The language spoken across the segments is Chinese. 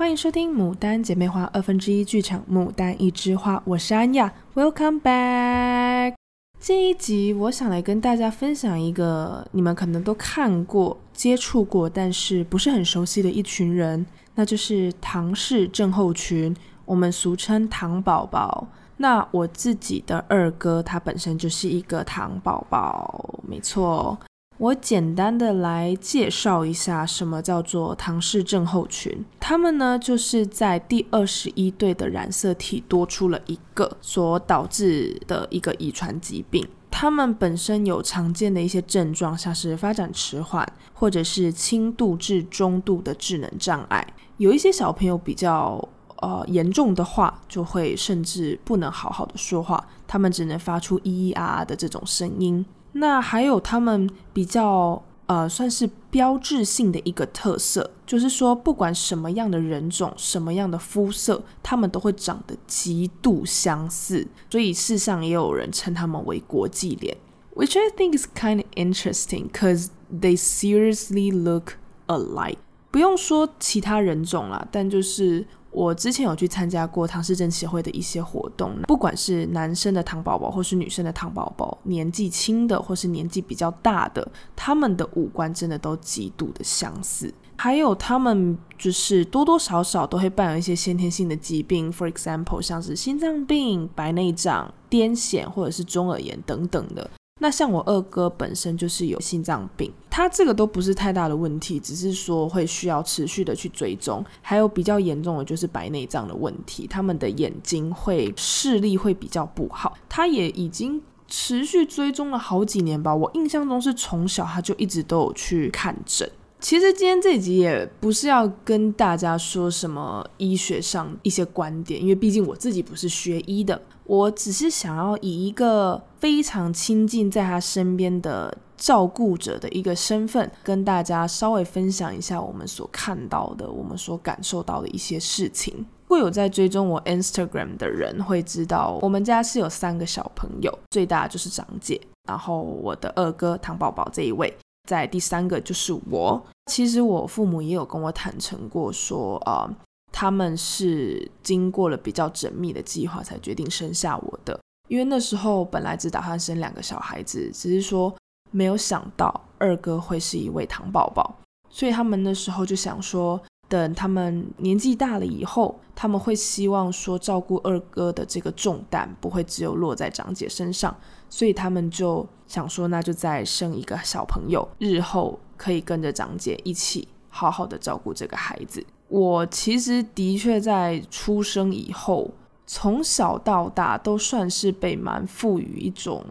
欢迎收听《牡丹姐妹花》二分之一剧场，《牡丹一枝花》，我是安雅，Welcome back。这一集我想来跟大家分享一个你们可能都看过、接触过，但是不是很熟悉的一群人，那就是唐氏症候群，我们俗称唐宝宝。那我自己的二哥，他本身就是一个唐宝宝，没错。我简单的来介绍一下什么叫做唐氏症候群。他们呢，就是在第二十一对的染色体多出了一个所导致的一个遗传疾病。他们本身有常见的一些症状，像是发展迟缓，或者是轻度至中度的智能障碍。有一些小朋友比较呃严重的话，就会甚至不能好好的说话，他们只能发出咿咿啊啊的这种声音。那还有他们比较呃，算是标志性的一个特色，就是说不管什么样的人种、什么样的肤色，他们都会长得极度相似，所以世上也有人称他们为国际脸，which I think is kind of interesting, because they seriously look alike。不用说其他人种啦，但就是。我之前有去参加过唐氏症协会的一些活动，不管是男生的唐宝宝或是女生的唐宝宝，年纪轻的或是年纪比较大的，他们的五官真的都极度的相似。还有他们就是多多少少都会伴有一些先天性的疾病，for example 像是心脏病、白内障、癫痫或者是中耳炎等等的。那像我二哥本身就是有心脏病，他这个都不是太大的问题，只是说会需要持续的去追踪。还有比较严重的就是白内障的问题，他们的眼睛会视力会比较不好。他也已经持续追踪了好几年吧，我印象中是从小他就一直都有去看诊。其实今天这集也不是要跟大家说什么医学上一些观点，因为毕竟我自己不是学医的，我只是想要以一个非常亲近在他身边的照顾者的一个身份，跟大家稍微分享一下我们所看到的、我们所感受到的一些事情。会有在追踪我 Instagram 的人会知道，我们家是有三个小朋友，最大就是长姐，然后我的二哥唐宝宝这一位。在第三个就是我，其实我父母也有跟我坦诚过说，呃、啊，他们是经过了比较缜密的计划才决定生下我的，因为那时候本来只打算生两个小孩子，只是说没有想到二哥会是一位糖宝宝，所以他们那时候就想说。等他们年纪大了以后，他们会希望说照顾二哥的这个重担不会只有落在长姐身上，所以他们就想说，那就再生一个小朋友，日后可以跟着长姐一起好好的照顾这个孩子。我其实的确在出生以后，从小到大都算是被蛮赋予一种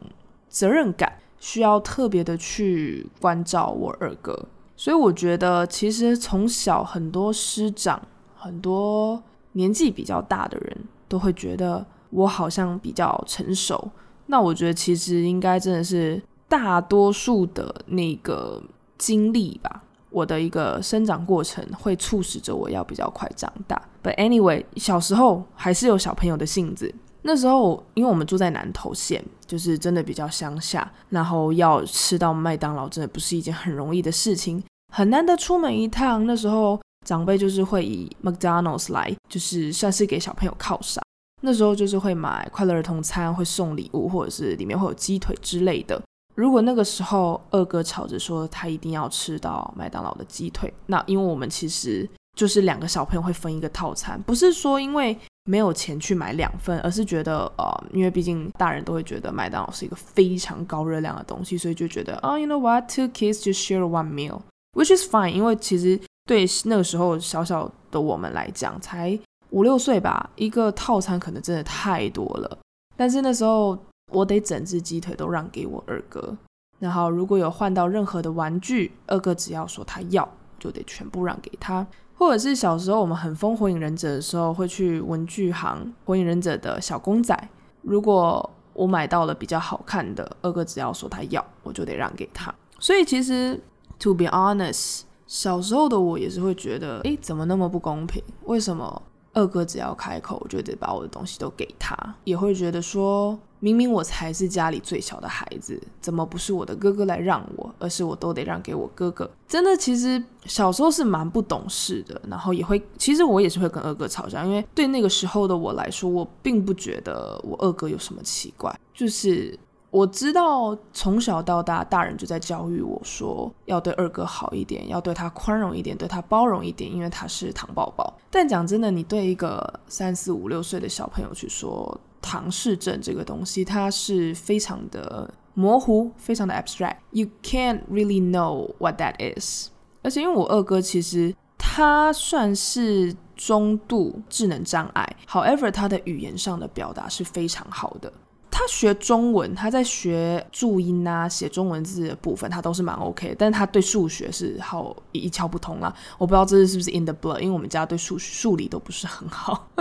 责任感，需要特别的去关照我二哥。所以我觉得，其实从小很多师长、很多年纪比较大的人都会觉得我好像比较成熟。那我觉得其实应该真的是大多数的那个经历吧。我的一个生长过程会促使着我要比较快长大。But anyway，小时候还是有小朋友的性子。那时候，因为我们住在南投县，就是真的比较乡下，然后要吃到麦当劳，真的不是一件很容易的事情，很难得出门一趟。那时候长辈就是会以 McDonald's 来，就是算是给小朋友犒赏。那时候就是会买快乐儿童餐，会送礼物，或者是里面会有鸡腿之类的。如果那个时候二哥吵着说他一定要吃到麦当劳的鸡腿，那因为我们其实就是两个小朋友会分一个套餐，不是说因为。没有钱去买两份，而是觉得呃，因为毕竟大人都会觉得麦当劳是一个非常高热量的东西，所以就觉得啊，oh，you know what，two kids just share one meal Which is fine。因为其实对那个时候小小的我们来讲，才五六岁吧，一个套餐可能真的太多了。但是那时候我得整只鸡腿都让给我二哥，然后如果有换到任何的玩具，二哥只要说他要，就得全部让给他。或者是小时候我们很疯火影忍者的时候，会去文具行，火影忍者的小公仔。如果我买到了比较好看的，二哥只要说他要，我就得让给他。所以其实，to be honest，小时候的我也是会觉得，诶，怎么那么不公平？为什么二哥只要开口，我就得把我的东西都给他，也会觉得说，明明我才是家里最小的孩子，怎么不是我的哥哥来让我，而是我都得让给我哥哥？真的，其实小时候是蛮不懂事的，然后也会，其实我也是会跟二哥吵架，因为对那个时候的我来说，我并不觉得我二哥有什么奇怪，就是。我知道从小到大，大人就在教育我说，要对二哥好一点，要对他宽容一点，对他包容一点，因为他是糖宝宝。但讲真的，你对一个三四五六岁的小朋友去说唐氏症这个东西，它是非常的模糊，非常的 abstract。You can't really know what that is。而且因为我二哥其实他算是中度智能障碍，however，他的语言上的表达是非常好的。他学中文，他在学注音啊、写中文字的部分，他都是蛮 OK。但是他对数学是好一窍不通啦。我不知道这是不是 in the blood，因为我们家对数数理都不是很好。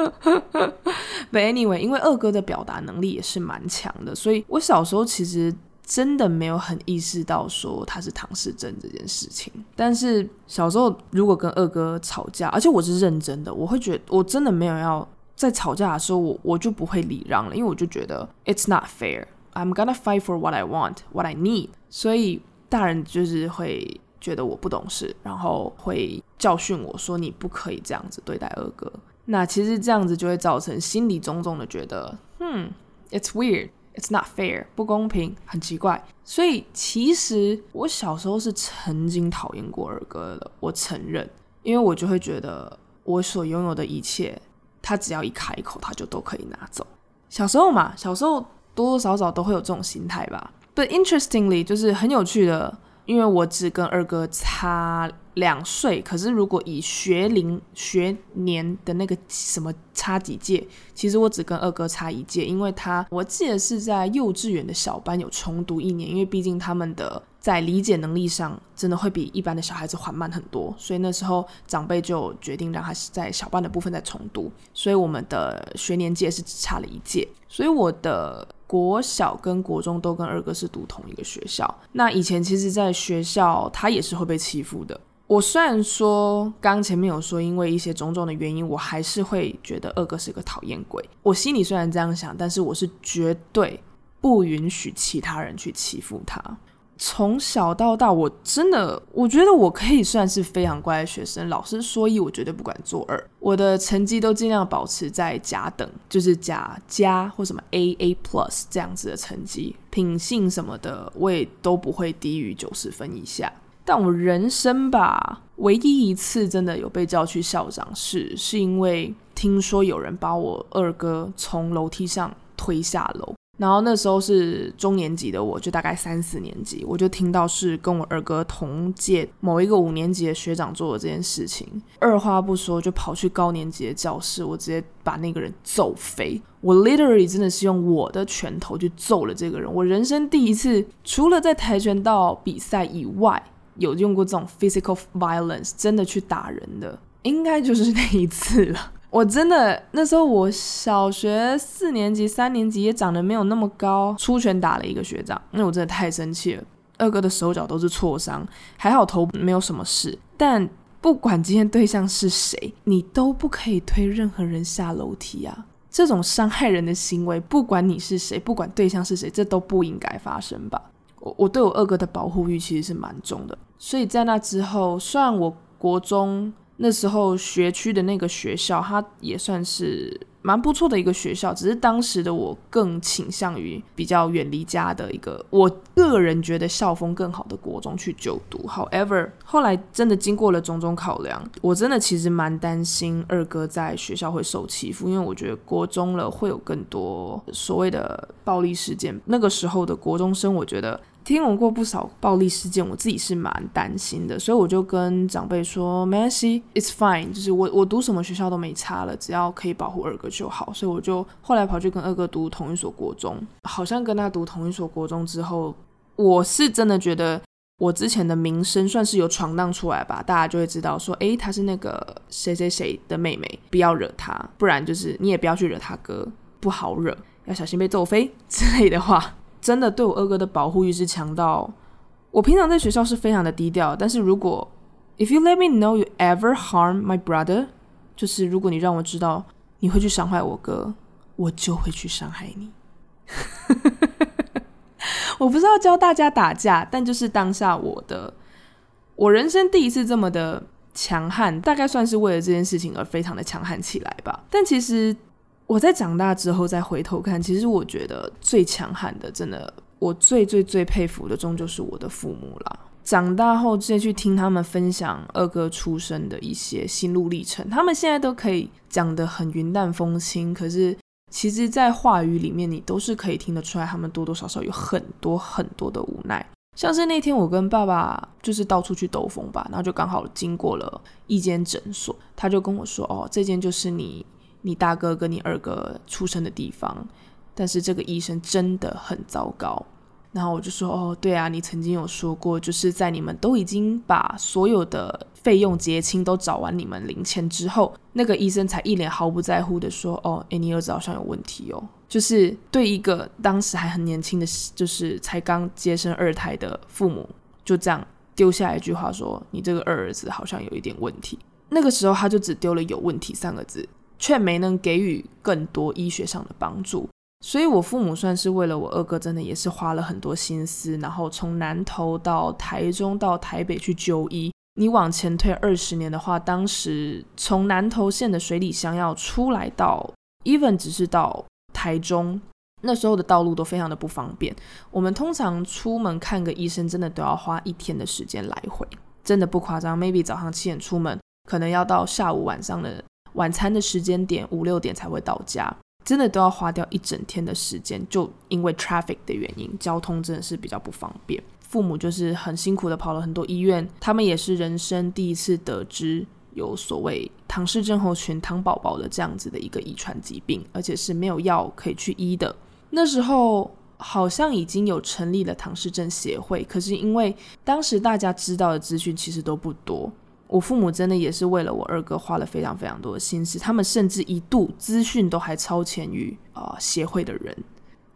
But anyway，因为二哥的表达能力也是蛮强的，所以我小时候其实真的没有很意识到说他是唐氏症这件事情。但是小时候如果跟二哥吵架，而且我是认真的，我会觉得我真的没有要。在吵架的时候，我我就不会礼让了，因为我就觉得 it's not fair. I'm gonna fight for what I want, what I need. 所以大人就是会觉得我不懂事，然后会教训我说你不可以这样子对待二哥。那其实这样子就会造成心里种种的觉得，嗯，it's weird, it's not fair，不公平，很奇怪。所以其实我小时候是曾经讨厌过二哥的，我承认，因为我就会觉得我所拥有的一切。他只要一开口，他就都可以拿走。小时候嘛，小时候多多少少都会有这种心态吧。But interestingly，就是很有趣的，因为我只跟二哥差两岁，可是如果以学龄学年的那个什么差几届，其实我只跟二哥差一届，因为他我记得是在幼稚园的小班有重读一年，因为毕竟他们的。在理解能力上，真的会比一般的小孩子缓慢很多，所以那时候长辈就决定让他是在小班的部分再重读，所以我们的学年届是只差了一届，所以我的国小跟国中都跟二哥是读同一个学校。那以前其实，在学校他也是会被欺负的。我虽然说刚前面有说，因为一些种种的原因，我还是会觉得二哥是个讨厌鬼。我心里虽然这样想，但是我是绝对不允许其他人去欺负他。从小到大，我真的我觉得我可以算是非常乖的学生。老师说一，我绝对不敢做二。我的成绩都尽量保持在甲等，就是甲加或什么 A A plus 这样子的成绩。品性什么的，我也都不会低于九十分以下。但我人生吧，唯一一次真的有被叫去校长室，是因为听说有人把我二哥从楼梯上推下楼。然后那时候是中年级的我，就大概三四年级，我就听到是跟我二哥同届某一个五年级的学长做的这件事情，二话不说就跑去高年级的教室，我直接把那个人揍飞。我 literally 真的是用我的拳头去揍了这个人。我人生第一次，除了在跆拳道比赛以外，有用过这种 physical violence，真的去打人的，应该就是那一次了。我真的那时候，我小学四年级、三年级也长得没有那么高，出拳打了一个学长，那我真的太生气了。二哥的手脚都是挫伤，还好头没有什么事。但不管今天对象是谁，你都不可以推任何人下楼梯啊！这种伤害人的行为，不管你是谁，不管对象是谁，这都不应该发生吧？我我对我二哥的保护欲其实是蛮重的，所以在那之后，虽然我国中。那时候学区的那个学校，它也算是蛮不错的一个学校，只是当时的我更倾向于比较远离家的一个，我个人觉得校风更好的国中去就读。However，后来真的经过了种种考量，我真的其实蛮担心二哥在学校会受欺负，因为我觉得国中了会有更多所谓的暴力事件。那个时候的国中生，我觉得。听闻过不少暴力事件，我自己是蛮担心的，所以我就跟长辈说，没关系，it's fine，就是我我读什么学校都没差了，只要可以保护二哥就好。所以我就后来跑去跟二哥读同一所国中，好像跟他读同一所国中之后，我是真的觉得我之前的名声算是有闯荡出来吧，大家就会知道说，诶，她是那个谁谁谁的妹妹，不要惹她，不然就是你也不要去惹他哥，不好惹，要小心被揍飞 之类的话。真的对我二哥的保护欲是强到，我平常在学校是非常的低调，但是如果 if you let me know you ever harm my brother，就是如果你让我知道你会去伤害我哥，我就会去伤害你。我不是要教大家打架，但就是当下我的，我人生第一次这么的强悍，大概算是为了这件事情而非常的强悍起来吧。但其实我在长大之后再回头看，其实我觉得最强悍的，真的，我最最最佩服的，终究是我的父母啦。长大后再去听他们分享二哥出生的一些心路历程，他们现在都可以讲得很云淡风轻，可是。其实，在话语里面，你都是可以听得出来，他们多多少少有很多很多的无奈。像是那天我跟爸爸就是到处去兜风吧，然后就刚好经过了一间诊所，他就跟我说：“哦，这间就是你你大哥跟你二哥出生的地方，但是这个医生真的很糟糕。”然后我就说：“哦，对啊，你曾经有说过，就是在你们都已经把所有的。”费用结清都找完你们零钱之后，那个医生才一脸毫不在乎的说：“哦，诶，你儿子好像有问题哦。”就是对一个当时还很年轻的，就是才刚接生二胎的父母，就这样丢下一句话说：“你这个二儿子好像有一点问题。”那个时候他就只丢了“有问题”三个字，却没能给予更多医学上的帮助。所以，我父母算是为了我二哥，真的也是花了很多心思，然后从南投到台中到台北去就医。你往前推二十年的话，当时从南投县的水里乡要出来到，even 只是到台中，那时候的道路都非常的不方便。我们通常出门看个医生，真的都要花一天的时间来回，真的不夸张。Maybe 早上七点出门，可能要到下午晚上的晚餐的时间点五六点才会到家，真的都要花掉一整天的时间，就因为 traffic 的原因，交通真的是比较不方便。父母就是很辛苦的跑了很多医院，他们也是人生第一次得知有所谓唐氏症候群、唐宝宝的这样子的一个遗传疾病，而且是没有药可以去医的。那时候好像已经有成立了唐氏症协会，可是因为当时大家知道的资讯其实都不多，我父母真的也是为了我二哥花了非常非常多的心思，他们甚至一度资讯都还超前于啊、协会的人。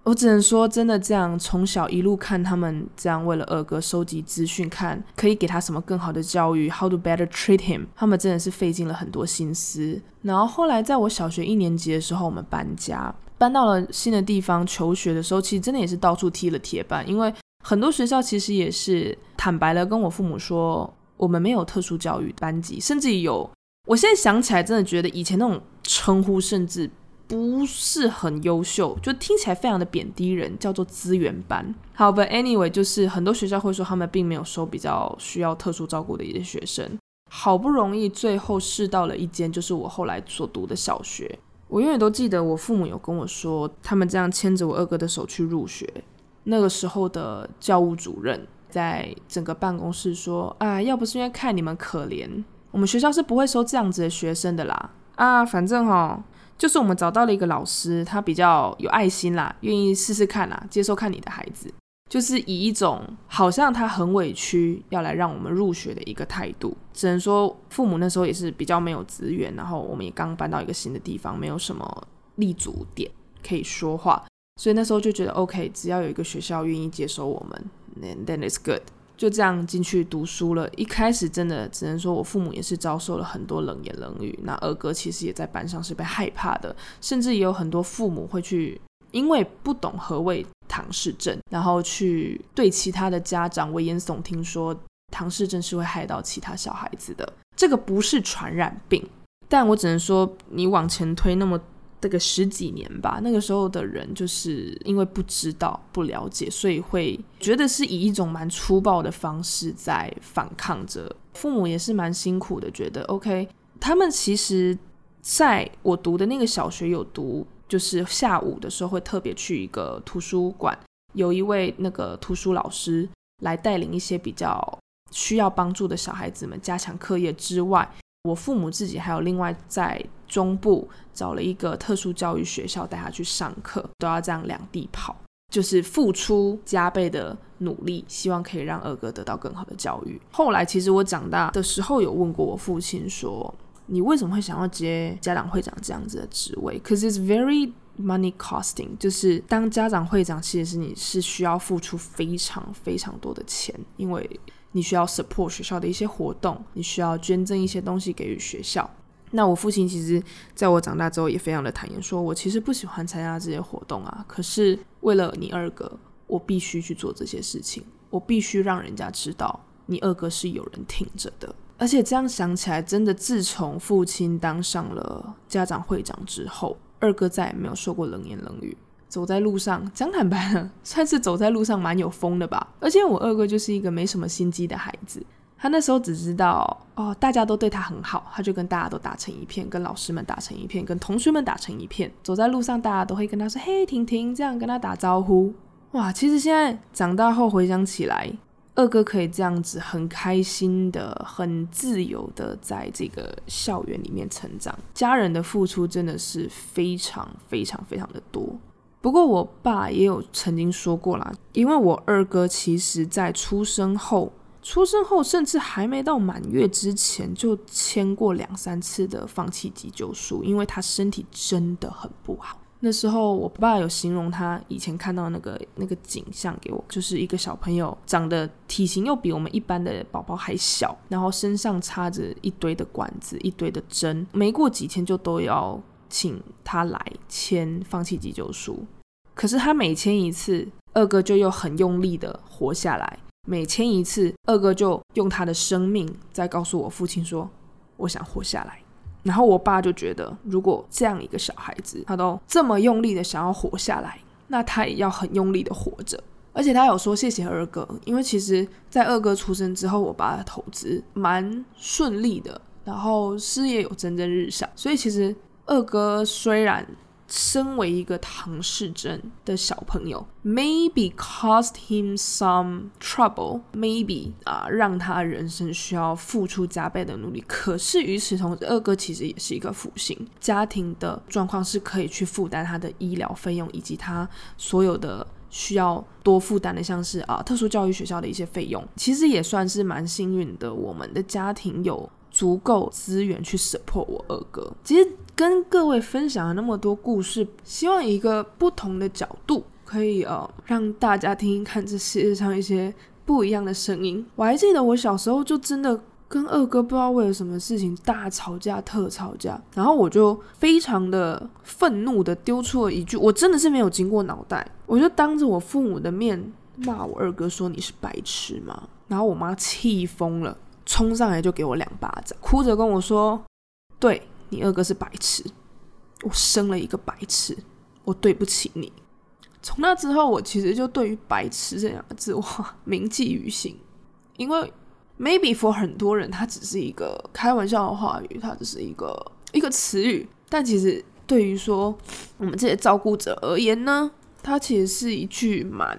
我只能说，真的这样从小一路看他们这样为了二哥收集资讯，看可以给他什么更好的教育，how to better treat him，他们真的是费尽了很多心思。然后后来在我小学一年级的时候，我们搬家，搬到了新的地方求学的时候，其实真的也是到处踢了铁板，因为很多学校其实也是坦白了跟我父母说，我们没有特殊教育班级，甚至有，我现在想起来真的觉得以前那种称呼甚至。不是很优秀，就听起来非常的贬低人，叫做资源班。好，But anyway，就是很多学校会说他们并没有收比较需要特殊照顾的一些学生。好不容易最后试到了一间，就是我后来所读的小学。我永远都记得我父母有跟我说，他们这样牵着我二哥的手去入学。那个时候的教务主任在整个办公室说：“啊，要不是因为看你们可怜，我们学校是不会收这样子的学生的啦。啊，反正哈。”就是我们找到了一个老师，他比较有爱心啦，愿意试试看啦，接受看你的孩子，就是以一种好像他很委屈要来让我们入学的一个态度。只能说父母那时候也是比较没有资源，然后我们也刚搬到一个新的地方，没有什么立足点可以说话，所以那时候就觉得 OK，只要有一个学校愿意接收我们，then then it's good。就这样进去读书了。一开始真的只能说我父母也是遭受了很多冷言冷语。那二哥其实也在班上是被害怕的，甚至也有很多父母会去，因为不懂何谓唐氏症，然后去对其他的家长危言耸听，说唐氏症是会害到其他小孩子的。这个不是传染病，但我只能说你往前推那么。这个十几年吧，那个时候的人就是因为不知道、不了解，所以会觉得是以一种蛮粗暴的方式在反抗着。父母也是蛮辛苦的，觉得 OK。他们其实在我读的那个小学有读，就是下午的时候会特别去一个图书馆，有一位那个图书老师来带领一些比较需要帮助的小孩子们加强课业之外。我父母自己还有另外在中部找了一个特殊教育学校带他去上课，都要这样两地跑，就是付出加倍的努力，希望可以让二哥得到更好的教育。后来其实我长大的时候有问过我父亲说：“你为什么会想要接家长会长这样子的职位？”Cause it's very money costing，就是当家长会长，其实是你是需要付出非常非常多的钱，因为。你需要 support 学校的一些活动，你需要捐赠一些东西给予学校。那我父亲其实在我长大之后也非常的坦言，说我其实不喜欢参加这些活动啊，可是为了你二哥，我必须去做这些事情，我必须让人家知道你二哥是有人挺着的。而且这样想起来，真的自从父亲当上了家长会长之后，二哥再也没有说过冷言冷语。走在路上，讲坦白了，算是走在路上蛮有风的吧。而且我二哥就是一个没什么心机的孩子，他那时候只知道哦，大家都对他很好，他就跟大家都打成一片，跟老师们打成一片，跟同学们打成一片。走在路上，大家都会跟他说：“嘿，婷婷”，这样跟他打招呼。哇，其实现在长大后回想起来，二哥可以这样子很开心的、很自由的在这个校园里面成长，家人的付出真的是非常非常非常的多。不过我爸也有曾经说过啦，因为我二哥其实在出生后，出生后甚至还没到满月之前就签过两三次的放弃急救书，因为他身体真的很不好。那时候我爸有形容他以前看到那个那个景象给我，就是一个小朋友长得体型又比我们一般的宝宝还小，然后身上插着一堆的管子、一堆的针，没过几天就都要。请他来签放弃急救书，可是他每签一次，二哥就又很用力的活下来。每签一次，二哥就用他的生命在告诉我父亲说：“我想活下来。”然后我爸就觉得，如果这样一个小孩子，他都这么用力的想要活下来，那他也要很用力的活着。而且他有说谢谢二哥，因为其实，在二哥出生之后，我爸的投资蛮顺利的，然后事业有蒸蒸日上，所以其实。二哥虽然身为一个唐氏症的小朋友，maybe caused him some trouble，maybe 啊，让他人生需要付出加倍的努力。可是与此同时，二哥其实也是一个福星，家庭的状况是可以去负担他的医疗费用，以及他所有的需要多负担的，像是啊特殊教育学校的一些费用。其实也算是蛮幸运的，我们的家庭有足够资源去 support 我二哥。其实。跟各位分享了那么多故事，希望一个不同的角度，可以呃让大家听听看这世界上一些不一样的声音。我还记得我小时候就真的跟二哥不知道为了什么事情大吵架、特吵架，然后我就非常的愤怒的丢出了一句，我真的是没有经过脑袋，我就当着我父母的面骂我二哥说，你是白痴吗？然后我妈气疯了，冲上来就给我两巴掌，哭着跟我说，对。你二哥是白痴，我生了一个白痴，我对不起你。从那之后，我其实就对于“白痴”这两个字，我铭记于心。因为 maybe for 很多人，它只是一个开玩笑的话语，它只是一个一个词语。但其实对于说我们这些照顾者而言呢，它其实是一句蛮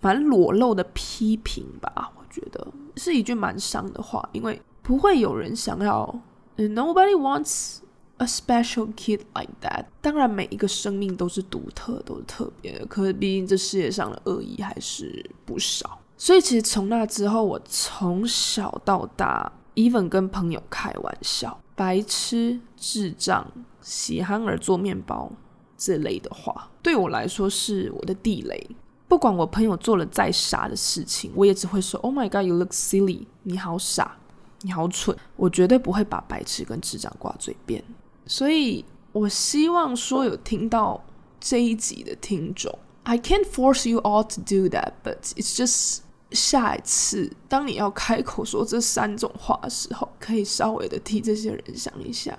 蛮裸露的批评吧。觉得是一句蛮伤的话，因为不会有人想要，nobody wants。A special kid like that。当然，每一个生命都是独特，都是特别的。可是，毕竟这世界上的恶意还是不少。所以，其实从那之后，我从小到大，even 跟朋友开玩笑，白痴、智障、喜憨儿做面包这类的话，对我来说是我的地雷。不管我朋友做了再傻的事情，我也只会说：“Oh my God, you look silly！” 你好傻，你好蠢。我绝对不会把白痴跟智障挂嘴边。所以，我希望说有听到这一集的听众，I can't force you all to do that, but it's just 下一次当你要开口说这三种话的时候，可以稍微的替这些人想一下。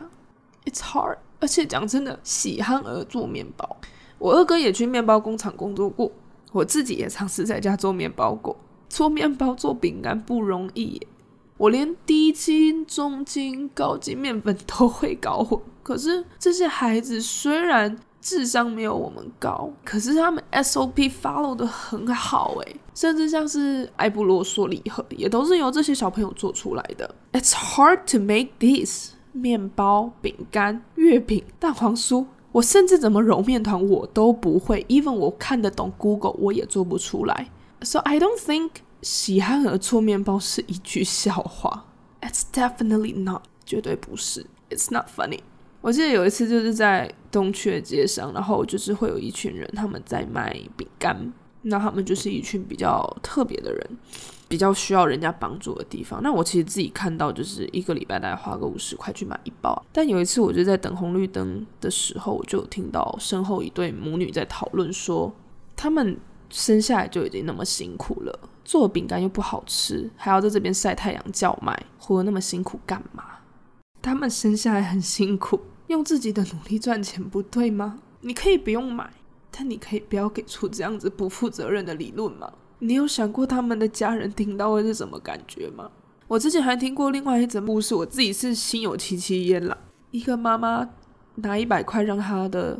It's hard，而且讲真的，喜憨儿做面包，我二哥也去面包工厂工作过，我自己也尝试在家做面包过。做面包、做饼干不容易，我连低筋、中筋、高筋面粉都会搞混。可是这些孩子虽然智商没有我们高，可是他们 SOP follow 得很好诶，甚至像是艾布罗索礼盒也都是由这些小朋友做出来的。It's hard to make this 面包、饼干、月饼、蛋黄酥，我甚至怎么揉面团我都不会，even 我看得懂 Google 我也做不出来。So I don't think 喜憨儿做面包是一句笑话。It's definitely not，绝对不是。It's not funny。我记得有一次就是在东区的街上，然后就是会有一群人他们在卖饼干，那他们就是一群比较特别的人，比较需要人家帮助的地方。那我其实自己看到，就是一个礼拜大概花个五十块去买一包。但有一次，我就在等红绿灯的时候，我就听到身后一对母女在讨论说，他们生下来就已经那么辛苦了，做饼干又不好吃，还要在这边晒太阳叫卖，活得那么辛苦干嘛？他们生下来很辛苦，用自己的努力赚钱不对吗？你可以不用买。但你可以不要给出这样子不负责任的理论吗？你有想过他们的家人听到会是什么感觉吗？我之前还听过另外一则故事，我自己是心有戚戚焉了。一个妈妈拿一百块让她的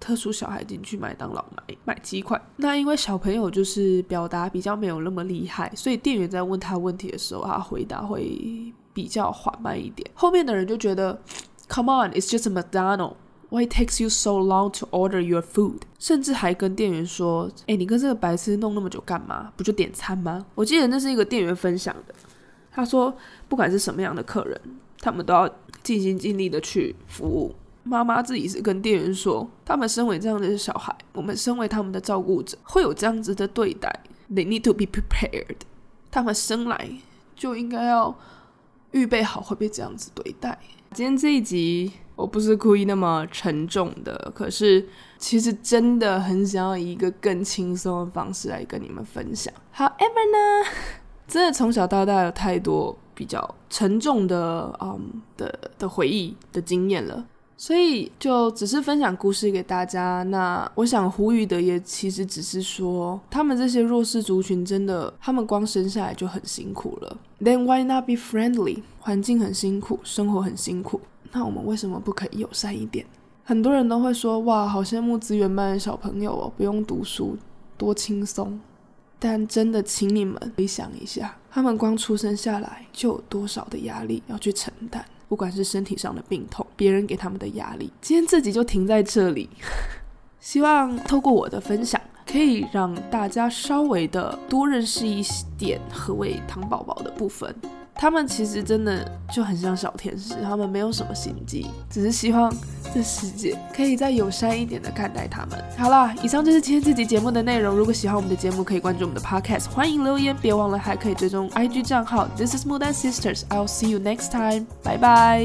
特殊小孩进去麦当劳买买鸡块，那因为小朋友就是表达比较没有那么厉害，所以店员在问他问题的时候，他回答会比较缓慢一点。后面的人就觉得，Come on, it's just McDonald. Why takes you so long to order your food？甚至还跟店员说：“哎，你跟这个白痴弄那么久干嘛？不就点餐吗？”我记得那是一个店员分享的。他说：“不管是什么样的客人，他们都要尽心尽力的去服务。”妈妈自己是跟店员说：“他们身为这样的小孩，我们身为他们的照顾者，会有这样子的对待。They need to be prepared。他们生来就应该要预备好会被这样子对待。”今天这一集。我不是故意那么沉重的，可是其实真的很想要以一个更轻松的方式来跟你们分享。However 呢，真的从小到大有太多比较沉重的，嗯的的回忆的经验了，所以就只是分享故事给大家。那我想呼吁的也其实只是说，他们这些弱势族群真的，他们光生下来就很辛苦了。Then why not be friendly？环境很辛苦，生活很辛苦。那我们为什么不可以友善一点？很多人都会说：“哇，好羡慕资源班的小朋友哦，不用读书，多轻松。”但真的，请你们回想一下，他们光出生下来就有多少的压力要去承担，不管是身体上的病痛，别人给他们的压力。今天自己就停在这里，希望透过我的分享，可以让大家稍微的多认识一点何谓糖宝宝的部分。他们其实真的就很像小天使，他们没有什么心机，只是希望这世界可以再友善一点的看待他们。好啦，以上就是今天这集节目的内容。如果喜欢我们的节目，可以关注我们的 podcast，欢迎留言，别忘了还可以追踪 IG 账号。This is Mudan Sisters，I'll see you next time，拜拜。